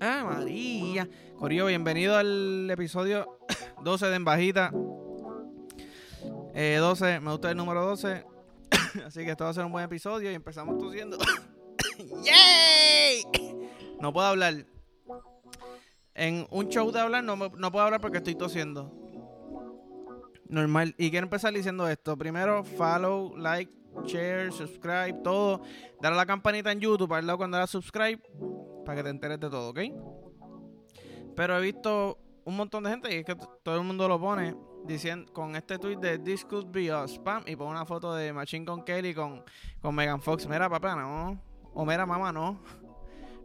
Ah, María. Corillo, bienvenido al episodio 12 de En Bajita. Eh, 12, me gusta el número 12. Así que esto va a ser un buen episodio y empezamos tosiendo. ¡Yay! No puedo hablar. En un show de hablar no, no puedo hablar porque estoy tosiendo. Normal. Y quiero empezar diciendo esto. Primero, follow, like, share, subscribe, todo. Dale a la campanita en YouTube el lado cuando hagas subscribe. Para que te enteres de todo, ¿ok? Pero he visto un montón de gente y es que todo el mundo lo pone diciendo con este tweet de This could be spam y pone una foto de Machine con Kelly con, con Megan Fox. Mira, papá, no. O mira, mamá, no.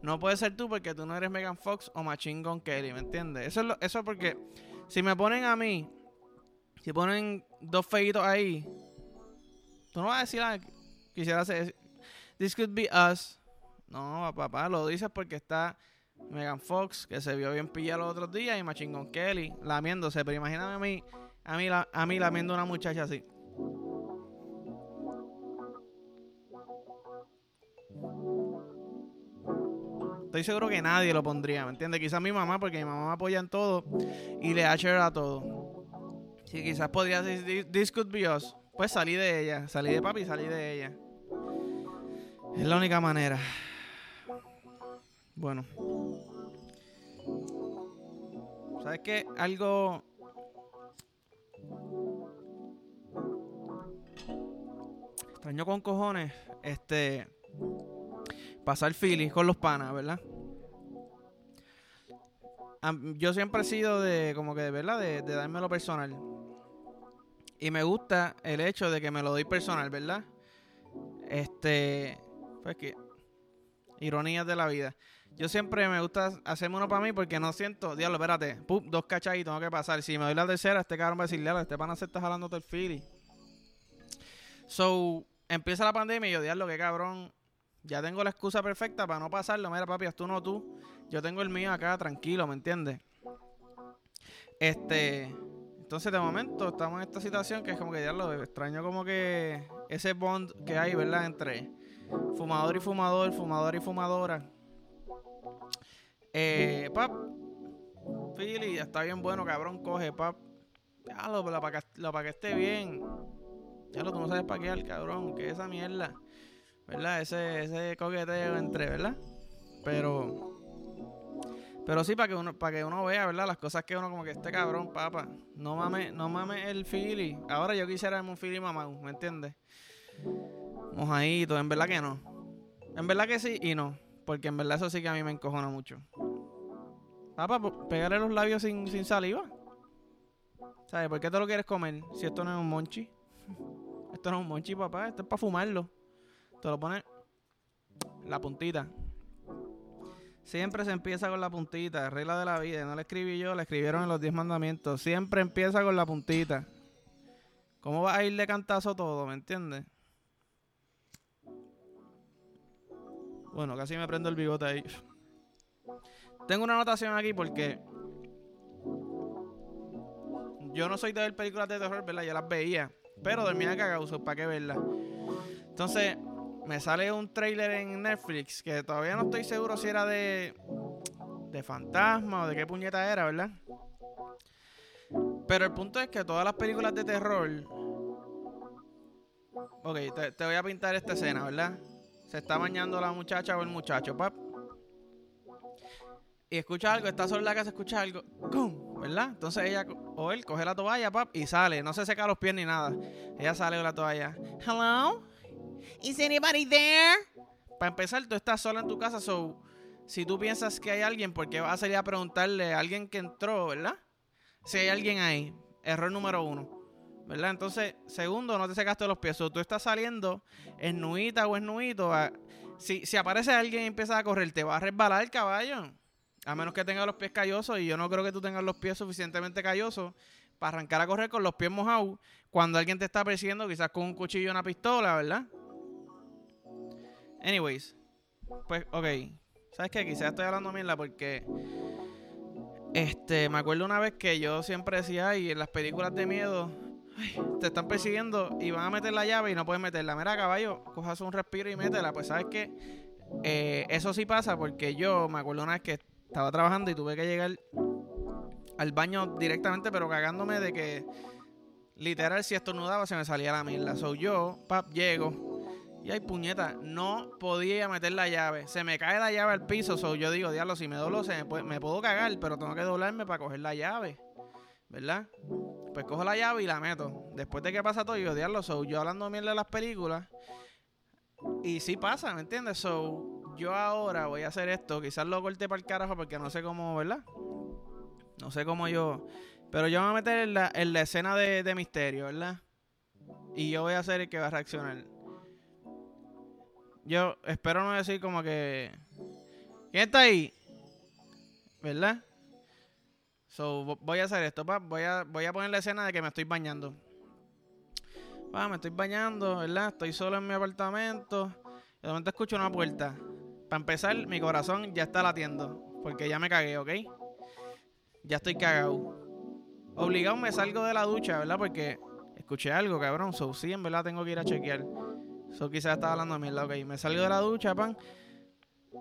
No puede ser tú porque tú no eres Megan Fox o Machine con Kelly, ¿me entiendes? Eso es, lo- eso es porque si me ponen a mí, si ponen dos feitos ahí, tú no vas a decir, ah, quisiera hacer, this could be us. No, papá, lo dices porque está Megan Fox, que se vio bien pillada los otros días, y Machine con Kelly, lamiéndose. Pero imagíname a mí, a mí, a mí lamiendo una muchacha así. Estoy seguro que nadie lo pondría, ¿me entiendes? Quizás mi mamá, porque mi mamá apoya en todo y le da a todo. Sí, quizás podría decir, this could us. Pues salí de ella, salí de papi salí de ella. Es la única manera. Bueno. ¿Sabes qué? Algo... Extraño con cojones. Este... Pasar Philly con los panas, ¿verdad? Yo siempre he sido de, como que, ¿verdad? De, de darme lo personal. Y me gusta el hecho de que me lo doy personal, ¿verdad? Este... Pues que... Ironías de la vida. Yo siempre me gusta hacerme uno para mí porque no siento, diablo, espérate, pum, dos cachas y tengo que pasar. Si me doy la tercera, este cabrón va a decir, diablo, este pana se está jalando todo el Philly. So, empieza la pandemia y yo, diablo, qué cabrón. Ya tengo la excusa perfecta para no pasarlo. Mira, papi, haz tú no tú. Yo tengo el mío acá tranquilo, ¿me entiendes? Este. Entonces, de momento, estamos en esta situación que es como que, diablo, extraño como que ese bond que hay, ¿verdad? Entre fumador y fumador, fumador y fumadora. Eh, pap. Philly, está bien bueno, cabrón, coge, pap. Ya lo, lo para que, lo pa' que esté bien. Ya lo, tú no sabes paquear, cabrón, que esa mierda. ¿Verdad? Ese, ese coqueteo entre, ¿verdad? Pero. Pero sí, para que uno, para que uno vea, ¿verdad? Las cosas que uno como que este cabrón, papa. No mames, no mames el Philly. Ahora yo quisiera un Philly mamá, ¿me entiendes? Mojadito, en verdad que no. En verdad que sí y no. Porque en verdad eso sí que a mí me encojona mucho. Papá, pues, pegarle los labios sin, sin saliva. ¿Sabes? ¿Por qué te lo quieres comer si esto no es un monchi? Esto no es un monchi, papá. Esto es para fumarlo. Te lo pones la puntita. Siempre se empieza con la puntita. Regla de la vida. No la escribí yo, la escribieron en los 10 mandamientos. Siempre empieza con la puntita. ¿Cómo vas a ir de cantazo todo? ¿Me entiendes? Bueno, casi me prendo el bigote ahí. Tengo una anotación aquí porque yo no soy de ver películas de terror, ¿verdad? Yo las veía, pero dormía cagado, ¿para qué verlas? Entonces, me sale un trailer en Netflix que todavía no estoy seguro si era de de fantasma o de qué puñeta era, ¿verdad? Pero el punto es que todas las películas de terror Ok, te, voy a pintar esta escena, ¿verdad? Se está bañando la muchacha o el muchacho, pap. Y escucha algo, está sola la casa, escucha algo, ¡cum! ¿verdad? Entonces ella o él coge la toalla, pap, y sale. No se seca los pies ni nada. Ella sale con la toalla. Hello? Is anybody there? Para empezar, tú estás sola en tu casa, so si tú piensas que hay alguien, ¿por qué vas a salir a preguntarle a alguien que entró, ¿verdad? Si hay alguien ahí. Error número uno. ¿verdad? Entonces, segundo, no te secaste los pies. O tú estás saliendo, esnuita o esnuito. a- si, si aparece alguien y empieza a correr, te va a resbalar el caballo. A menos que tenga los pies callosos. Y yo no creo que tú tengas los pies suficientemente callosos para arrancar a correr con los pies mojados. Cuando alguien te está persiguiendo, quizás con un cuchillo o una pistola, ¿verdad? Anyways. Pues, ok. ¿Sabes qué? Quizás estoy hablando mierda porque. Este, me acuerdo una vez que yo siempre decía, ay, en las películas de miedo, te están persiguiendo y van a meter la llave y no puedes meterla. Mira, caballo, cojas un respiro y métela. Pues sabes que eh, eso sí pasa porque yo me acuerdo una vez que estaba trabajando y tuve que llegar al baño directamente, pero cagándome de que literal si estornudaba se me salía la mierda. So yo, pap, llego y hay puñeta, no podía meter la llave. Se me cae la llave al piso, so yo digo, diablo, si me doblo me, puedo cagar, pero tengo que doblarme para coger la llave. ¿Verdad? Pues cojo la llave y la meto. Después de que pasa todo, yo diablo, so yo hablando mierda de las películas. Y sí pasa, ¿me entiendes? So, yo ahora voy a hacer esto. Quizás lo corte para el carajo porque no sé cómo, ¿verdad? No sé cómo yo. Pero yo me voy a meter en la, en la escena de, de misterio, ¿verdad? Y yo voy a ser el que va a reaccionar. Yo espero no decir como que. ¿Quién está ahí? ¿Verdad? So, voy a hacer esto, pa. Voy a, voy a poner la escena de que me estoy bañando. Pa, me estoy bañando, ¿verdad? Estoy solo en mi apartamento. De momento escucho una puerta. Para empezar, mi corazón ya está latiendo. Porque ya me cagué, ¿ok? Ya estoy cagado. Obligado me salgo de la ducha, ¿verdad? Porque escuché algo, cabrón. So, sí, en verdad tengo que ir a chequear. So, quizás estaba hablando de mierda, ok. Me salgo de la ducha, pan.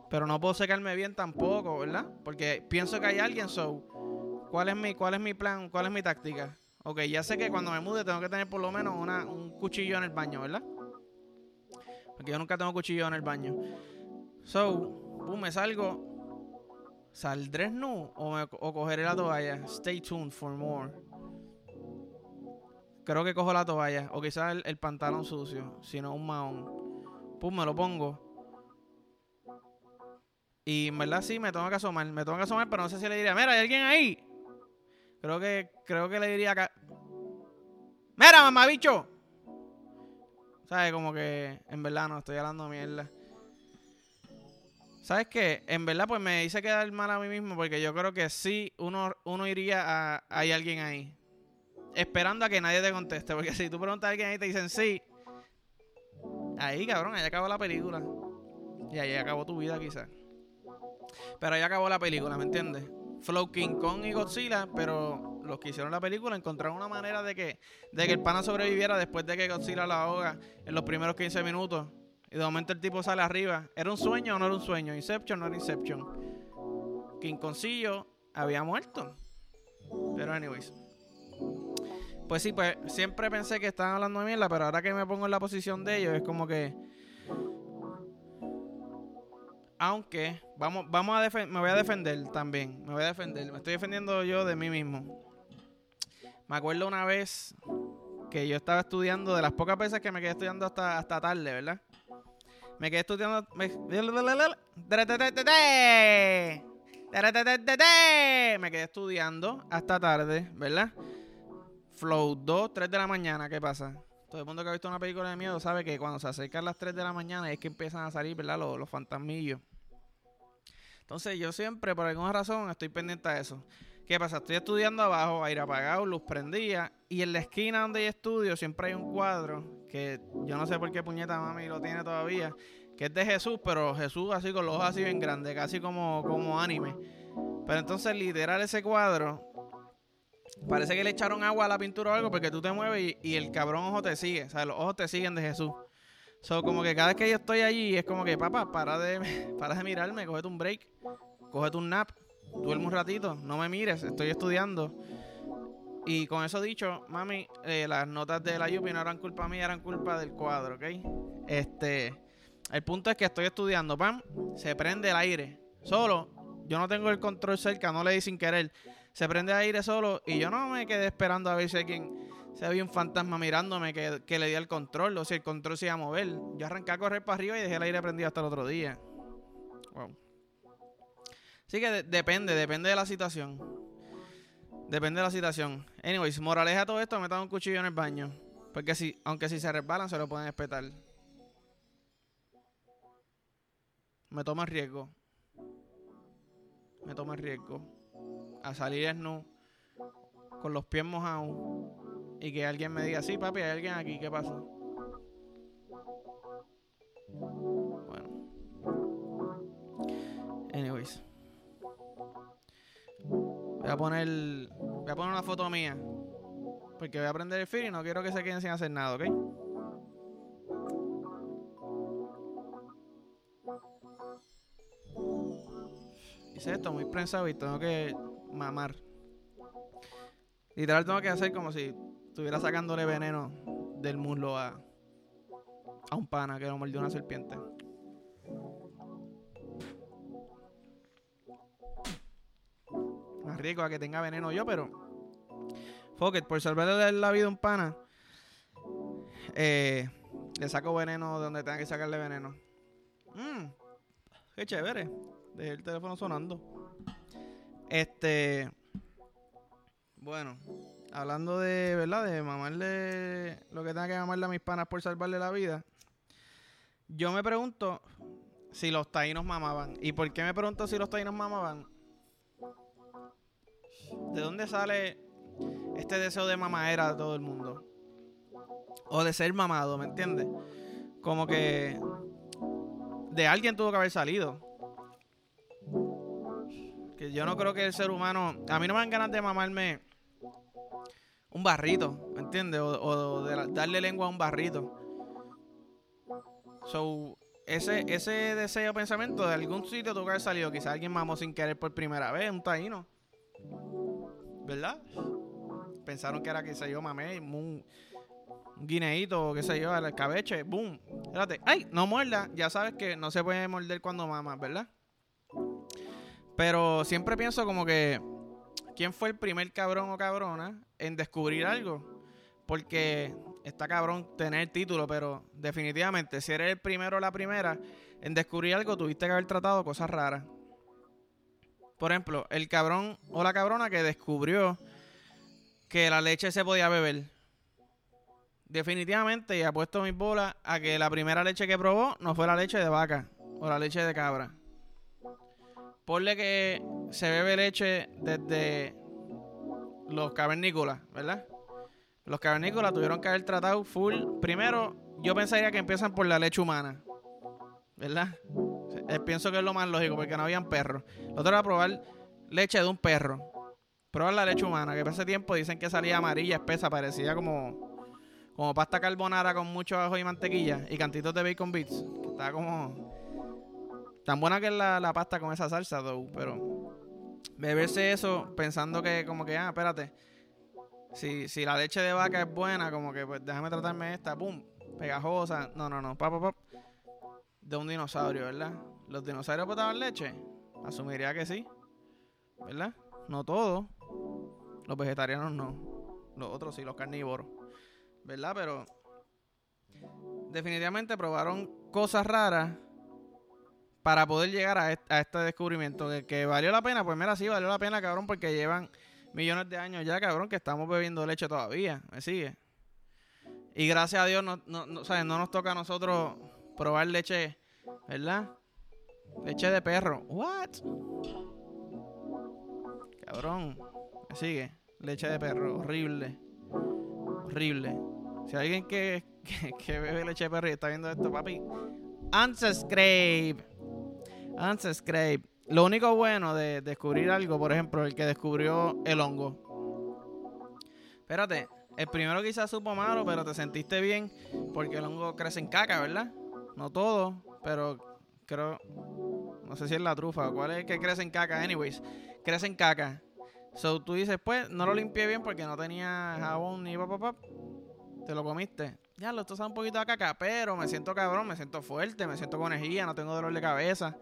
Pero no puedo secarme bien tampoco, ¿verdad? Porque pienso que hay alguien, so. ¿Cuál es mi, cuál es mi plan? ¿Cuál es mi táctica? Ok, ya sé que cuando me mude tengo que tener por lo menos una, un cuchillo en el baño, ¿verdad? Porque yo nunca tengo cuchillo en el baño. So, me salgo. ¿Saldré nu o, me, o cogeré la toalla? Stay tuned for more. Creo que cojo la toalla. O quizás el, el pantalón sucio. Si no, un mahón. Pum, me lo pongo. Y en verdad sí, me tengo que asomar. Me tengo que asomar, pero no sé si le diría, mira, ¿hay alguien ahí? Creo que, creo que le diría acá. ¡Mira, mamabicho! ¿Sabes? Como que en verdad no estoy hablando mierda. ¿Sabes qué? En verdad, pues me hice quedar mal a mí mismo porque yo creo que sí uno, uno iría a. Hay alguien ahí. Esperando a que nadie te conteste. Porque si tú preguntas a alguien ahí te dicen sí. Ahí, cabrón, ahí acabó la película. Y ahí acabó tu vida, quizás. Pero ahí acabó la película, ¿me entiendes? Flow King Kong y Godzilla, pero los que hicieron la película encontraron una manera de que, de que el pana sobreviviera después de que Godzilla la ahoga en los primeros 15 minutos. Y de momento el tipo sale arriba. ¿Era un sueño o no era un sueño? Inception o no era Inception. King Concillo había muerto. Pero anyways. Pues sí, pues siempre pensé que estaban hablando de mierda, pero ahora que me pongo en la posición de ellos, es como que. Aunque, vamos, vamos a me voy a defender también. Me voy a defender. Me estoy defendiendo yo de mí mismo. Me acuerdo una vez que yo estaba estudiando, de las pocas veces que me quedé estudiando hasta, hasta tarde, ¿verdad? Me quedé estudiando. Me, me quedé estudiando hasta tarde, ¿verdad? Flow 2, 3 de la mañana, ¿qué pasa? Todo el mundo que ha visto una película de miedo sabe que cuando se acercan las 3 de la mañana es que empiezan a salir, ¿verdad? Los, los fantasmillos. Entonces yo siempre, por alguna razón, estoy pendiente a eso. ¿Qué pasa? Estoy estudiando abajo, aire apagado, luz prendida. Y en la esquina donde yo estudio siempre hay un cuadro que yo no sé por qué puñeta mami lo tiene todavía. Que es de Jesús, pero Jesús así con los ojos así bien grandes, casi como, como anime. Pero entonces literal ese cuadro Parece que le echaron agua a la pintura o algo porque tú te mueves y, el cabrón ojo te sigue. O sea, los ojos te siguen de Jesús. So, como que cada vez que yo estoy allí es como que, papá, para de, para de mirarme, cógete un break, cógete un nap, duerme un ratito, no me mires, estoy estudiando. Y con eso dicho, mami, eh, las notas de la Yupi no eran culpa mía, eran culpa del cuadro, ¿ok? Este, el punto es que estoy estudiando, pam, se prende el aire, solo, yo no tengo el control cerca, no le di sin querer se prende aire solo y yo no me quedé esperando a ver si alguien se había un fantasma mirándome que, que, le di el control o si el control se iba a mover. Yo arranqué a correr para arriba y dejé el aire prendido hasta el otro día. Wow. Así que depende, depende de la situación. Depende de la situación. Anyways, moraleja todo esto, metan un cuchillo en el baño. Porque si, aunque si se resbalan, se lo pueden espetar. Me tomo el riesgo. Me tomo el riesgo a salir nu con los pies mojados y que alguien me diga, sí, papi, hay alguien aquí, ¿qué pasa? Bueno. Anyways. Voy a poner voy a poner una foto mía Porque voy a aprender el feed y no quiero que se queden sin hacer nada, ¿ok? Hice esto muy prensado y tengo que mamar. Literal tengo que hacer como si estuviera sacándole veneno del muslo a, a un pana que lo mordió una serpiente. Más rico a que tenga veneno yo, pero. Fuck it, por salvarle la vida a un pana. Eh, le saco veneno de donde tenga que sacarle veneno. Mmm, qué chévere. Dejé el teléfono sonando. Este. Bueno, hablando de, ¿verdad? De mamarle lo que tenga que mamarle a mis panas por salvarle la vida. Yo me pregunto si los taínos mamaban. ¿Y por qué me pregunto si los taínos mamaban? ¿De dónde sale este deseo de mamadera de todo el mundo? O de ser mamado, ¿me entiendes? Como que de alguien tuvo que haber salido. Que yo no creo que el ser humano. A mí no me dan ganas de mamarme un barrito, ¿me entiendes? O, de darle lengua a un barrito. So, ese, ese deseo pensamiento de algún sitio tuvo que haber salido. Quizá alguien mamó sin querer por primera vez, un taíno. ¿Verdad? Pensaron que era, que se yo, mamé, un, un guineíto, qué sé yo, el cabeche, boom. Espérate, ¡ay! No muerda. Ya sabes que no se puede morder cuando mamas, ¿verdad? Pero siempre pienso como que. ¿Quién fue el primer cabrón o cabrona en descubrir algo? Porque está cabrón tener título, pero definitivamente, si eres el primero o la primera en descubrir algo, tuviste que haber tratado cosas raras. Por ejemplo, el cabrón o la cabrona que descubrió que la leche se podía beber. Definitivamente, y apuesto mis bolas a que la primera leche que probó no fue la leche de vaca o la leche de cabra. Ponle que se bebe leche desde los cavernícolas, ¿verdad? Los cavernícolas tuvieron que haber tratado full. Primero, yo pensaría que empiezan por la leche humana, ¿verdad? Eh, pienso que es lo más lógico porque no habían perros. Lo otro era probar leche de un perro. Probar la leche humana, que ese tiempo dicen que salía amarilla, espesa, parecía como, como pasta carbonara con mucho ajo y mantequilla y cantitos de bacon bits. Estaba como. Tan buena que es la, pasta con esa salsa, though, pero beberse eso pensando que, como que, ah, espérate. Si, si la leche de vaca es buena, como que, pues déjame tratarme esta, pum, pegajosa. No, no, no, De un dinosaurio, ¿verdad? ¿Los dinosaurios botaban leche? Asumiría que sí. ¿Verdad? No todos. Los vegetarianos no. Los otros sí, los carnívoros. ¿Verdad? Pero definitivamente probaron cosas raras para poder llegar a, este, descubrimiento. Que, valió la pena, pues mira, sí, valió la pena, cabrón, porque llevan millones de años ya, cabrón, que estamos bebiendo leche todavía. ¿Me sigue? Y gracias a Dios no, no, no, no nos toca a nosotros probar leche, ¿verdad? Leche de perro. What? Cabrón. Me sigue. Leche de perro. Horrible. Horrible. Si alguien que, que, bebe leche de perro y está viendo esto, papi. Unsubscribe. Unsubscribe. Lo único bueno de descubrir algo, por ejemplo, el que descubrió el hongo. Espérate, el primero quizás supo malo, pero te sentiste bien porque el hongo crece en caca, ¿verdad? No todo, pero creo, no sé si es la trufa cuál es el que crece en caca. Anyways, crece en caca. So tú dices, pues, no lo limpié bien porque no tenía jabón ni papá. Te lo comiste. Ya, lo esto sabe un poquito de caca, pero me siento cabrón, me siento fuerte, me siento con no tengo dolor de cabeza.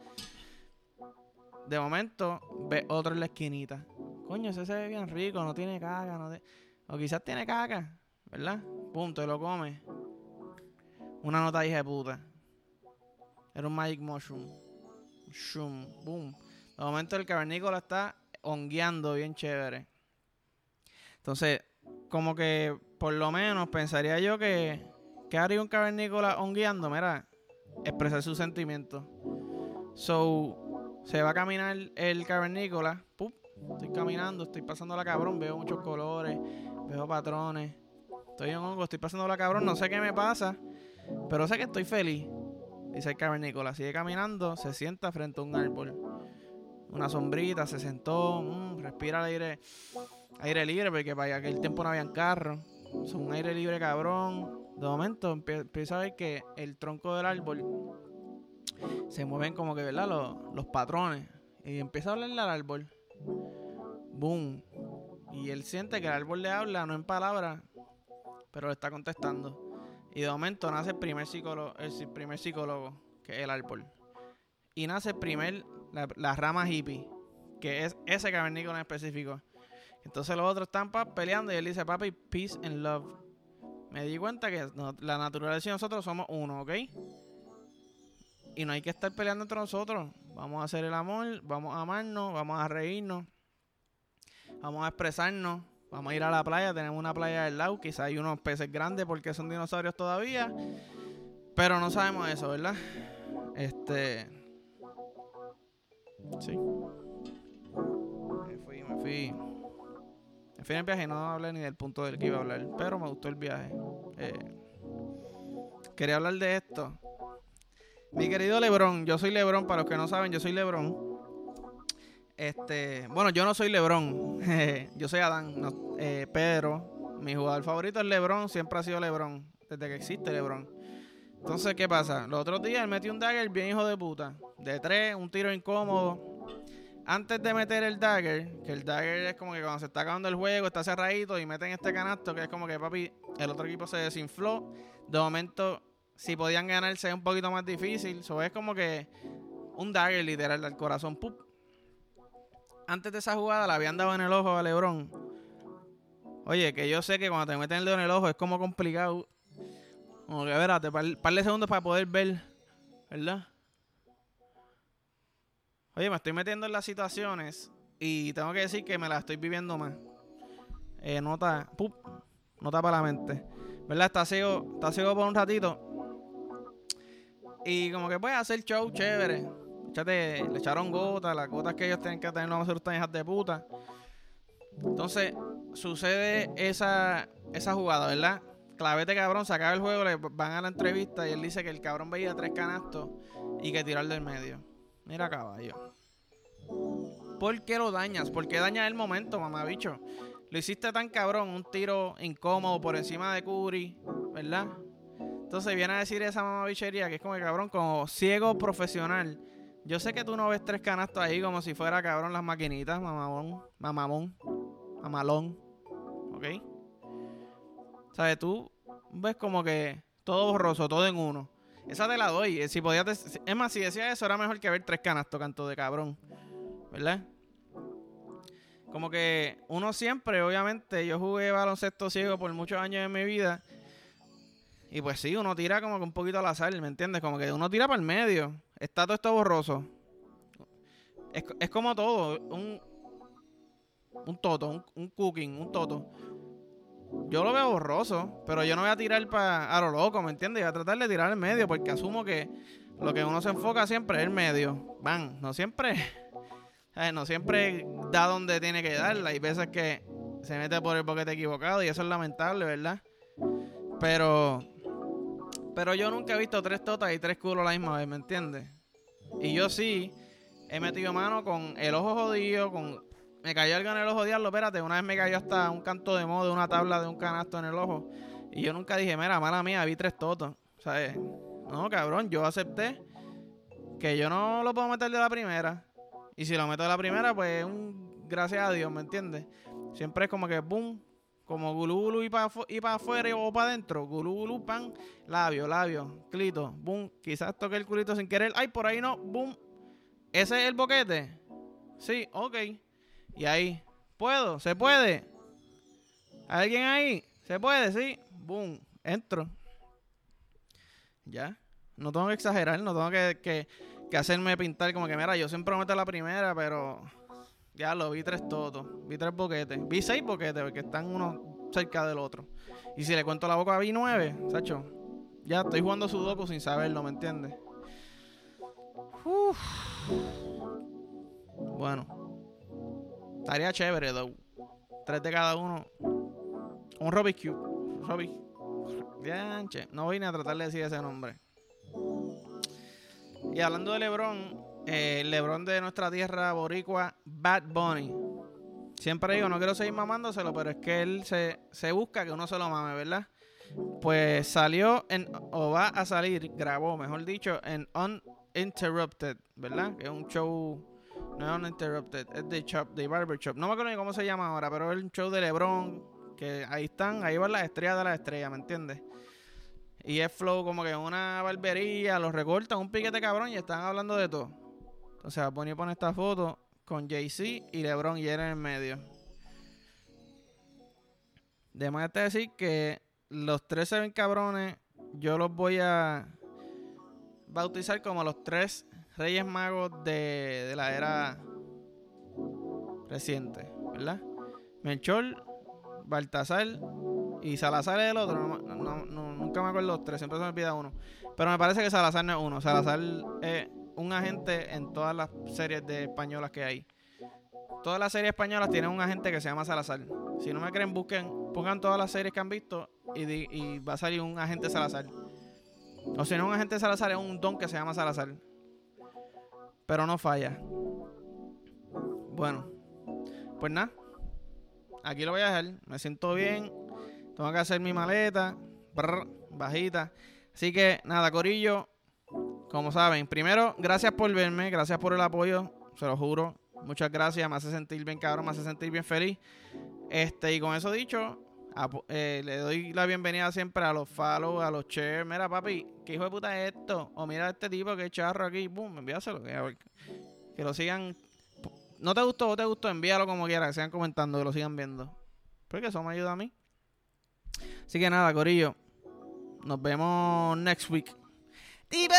De momento, ve otro en la esquinita. Coño, ese se ve bien rico, no tiene caca, o quizás tiene caca, ¿verdad? Punto, te lo come. Una nota hija de puta. Era un Magic Mushroom. Shum, boom. De momento el cavernícola está hongueando bien chévere. Entonces, como que por lo menos pensaría yo que, ¿qué haría un cavernícola hongueando? Mira, expresar sus sentimientos. So, se va a caminar el cavernícola. estoy caminando, estoy pasando la cabrón, veo muchos colores, veo patrones. Estoy en hongo, estoy pasando la cabrón, no sé qué me pasa, pero sé que estoy feliz. Dice el cavernícola, sigue caminando, se sienta frente a un árbol. una sombrita, se sentó, mm, respira el aire, aire libre, porque para aquel tiempo no habían carro. Es un aire libre cabrón. De momento empieza a ver que el tronco del árbol se mueven como que, ¿verdad? Los, los patrones. Y empieza a hablarle al árbol. Boom. Y él siente que el árbol le habla, no en palabras, pero le está contestando. Y de momento nace el primer psicólogo, el primer psicólogo, que es el árbol. Y nace el primer, la, rama hippie, que es ese cavernícola en específico. Entonces los otros están peleando y él dice, papi, peace and love. Me di cuenta que la naturaleza y nosotros somos uno, ¿ok? Y no hay que estar peleando entre nosotros. Vamos a hacer el amor, vamos a amarnos, vamos a reírnos, vamos a expresarnos, vamos a ir a la playa. Tenemos una playa del lado, quizá hay unos peces grandes porque son dinosaurios todavía. Pero no sabemos eso, ¿verdad? Este. Sí. Me fui, me fui. En el viaje no hablé ni del punto del que iba a hablar. Pero me gustó el viaje. Eh, quería hablar de esto. Mi querido Lebron, yo soy Lebron, para los que no saben, yo soy Lebron. Este, bueno, yo no soy Lebron, yo soy Adán, eh, pero mi jugador favorito es Lebron, siempre ha sido Lebron, desde que existe Lebron. Entonces, ¿qué pasa? Los otros días él metió un dagger bien hijo de puta, de tres, un tiro incómodo. Antes de meter el dagger, que el dagger es como que cuando se está acabando el juego, está cerradito y meten este canasto, que es como que papi, el otro equipo se desinfló. De momento si podían ganarse un poquito más difícil. Eso es como que un dagger literal del corazón. Antes de esa jugada la habían dado en el ojo a Lebron. Oye, que yo sé que cuando te meten el dedo en el ojo es como complicado. Como que, espérate, par, par de segundos para poder ver. ¿Verdad? Oye, me estoy metiendo en las situaciones y tengo que decir que me las estoy viviendo más. Eh, nota, pup, nota para la mente. ¿Verdad? Está ciego, está ciego por un ratito. Y como que puede hacer show chévere. Échate, le echaron gotas, las gotas que ellos tienen que tener no van a ser tan hijas de puta. Entonces, sucede esa, esa jugada, ¿verdad? Clavete cabrón, se el juego, le van a la entrevista y él dice que el cabrón veía tres canastos y que tirar del medio. Mira caballo. ¿Por qué lo dañas? ¿Por qué dañas el momento, mamá bicho? Lo hiciste tan cabrón, un tiro incómodo por encima de Curry, ¿verdad? Entonces viene a decir esa mamabichería que es como cabrón, como ciego profesional. Yo sé que tú no ves tres canastos ahí como si fuera cabrón las maquinitas, mamamón, mamamón, mamalón. ¿Ok? ¿Sabes? Tú ves como que todo borroso, todo en uno. Esa te la doy. Si podías es más, si decía eso, era mejor que ver tres canastos, canto de cabrón. ¿Verdad? Como que uno siempre, obviamente, yo jugué baloncesto ciego por muchos años de mi vida y pues sí, uno tira como que un poquito al azar, ¿me entiendes? Como que uno tira para el medio. Está todo esto borroso. Es, como todo. Un, un toto, un, cooking, un toto. Yo lo veo borroso, pero yo no voy a tirar para a lo loco, ¿me entiendes? Voy a tratar de tirar al medio, porque asumo que lo que uno se enfoca siempre es el medio. Van, no siempre. no siempre da donde tiene que dar. Hay veces que se mete por el boquete equivocado y eso es lamentable, ¿verdad? Pero pero yo nunca he visto tres totas y tres culos la misma vez, ¿me entiendes? Y yo sí he metido mano con el ojo jodido, con... Me cayó algo en el ojo, diablo, espérate. Una vez me cayó hasta un canto de modo una tabla de un canasto en el ojo. Y yo nunca dije, mira, mala mía, vi tres totos. ¿Sabes? No, cabrón, yo acepté que yo no lo puedo meter de la primera. Y si lo meto de la primera, pues un gracias a Dios, ¿me entiendes? Siempre es como que, boom, como gulú y para y pa afuera o para adentro. Gulú pan, labio, labio, clito, boom. Quizás toque el culito sin querer. Ay, por ahí no, boom. Ese es el boquete. Sí, ok. Y ahí, ¿puedo? ¿Se puede? ¿Alguien ahí? ¿Se puede? Sí. Boom. Entro. Ya. No tengo que exagerar, no tengo que, que, que hacerme pintar como que, mira, yo siempre meto la primera, pero ya lo vi tres todos. Vi tres boquetes. Vi seis boquetes porque están uno cerca del otro. Y si le cuento la boca, vi nueve, Sacho. Ya estoy jugando Sudoku sin saberlo, ¿me entiendes? Bueno. Estaría chévere, though. Tres de cada uno. Un Rubik's Cube. Rubik. No voy ni a tratar de decir ese nombre. Y hablando de LeBron, eh, LeBron de nuestra tierra boricua, Bad Bunny. Siempre digo, no quiero seguir mamándoselo, pero es que él se, se busca que uno se lo mame, ¿verdad? Pues salió en, o va a salir, grabó, mejor dicho, en Uninterrupted, ¿verdad? Que es un show, no es Uninterrupted, es de Chop, de Barber Shop. No me acuerdo ni cómo se llama ahora, pero es un show de LeBron, que ahí están, ahí van las estrellas de las estrellas, ¿me entiendes? Y es flow como que una barbería, los recortan un piquete cabrón y están hablando de todo. O sea, Bonnie pone esta foto con Jay-Z y LeBron y él en el medio. De más decir que los tres se ven cabrones. Yo los voy a bautizar como los tres Reyes Magos de, de la era reciente, ¿verdad? Melchor, Baltasar y Salazar es el otro. No, nunca me acuerdo los tres, siempre se me olvida uno. Pero me parece que Salazar no es uno. Salazar es un agente en todas las series de españolas que hay. Todas las series españolas tienen un agente que se llama Salazar. Si no me creen, busquen, pongan todas las series que han visto y, va a salir un agente Salazar. O si no, un agente Salazar es un don que se llama Salazar. Pero no falla. Bueno, pues nada. Aquí lo voy a dejar. Me siento bien. Tengo que hacer mi maleta. bajita. Así que nada, Corillo. Como saben, primero, gracias por verme. Gracias por el apoyo. Se lo juro. Muchas gracias. Me hace sentir bien cabrón. Me hace sentir bien feliz. Este, y con eso dicho, eh, le doy la bienvenida siempre a los follow, a los shares. Mira, papi, ¿qué hijo de puta es esto? O mira este tipo que charro aquí, boom, envíaselo. Que, lo sigan. ¿No te gustó o te gustó? Envíalo como quiera, que sigan comentando, que lo sigan viendo. Porque eso me ayuda a mí. Así que nada, Corillo. Nos vemos next week. ¡Tipo!